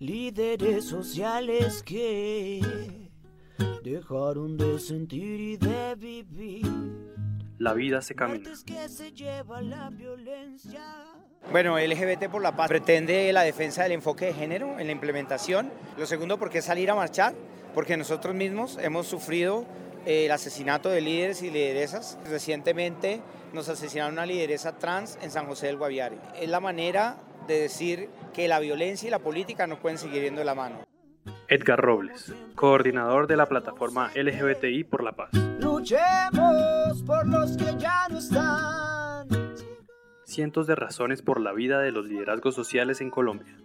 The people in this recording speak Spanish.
líderes sociales que dejaron de sentir y de vivir. La vida se camina. Muertes que se lleva la violencia. Bueno, LGBT por la paz pretende la defensa del enfoque de género en la implementación. Lo segundo, porque es salir a marchar, porque nosotros mismos hemos sufrido eh, el asesinato de líderes y lideresas. Recientemente nos asesinaron una lideresa trans en San José del Guaviare. Es la manera de decir que la violencia y la política no pueden seguir yendo de la mano. Edgar Robles, coordinador de la plataforma LGBTI por la Paz. Luchemos por los que ya no están. Cientos de razones por la vida de los liderazgos sociales en Colombia.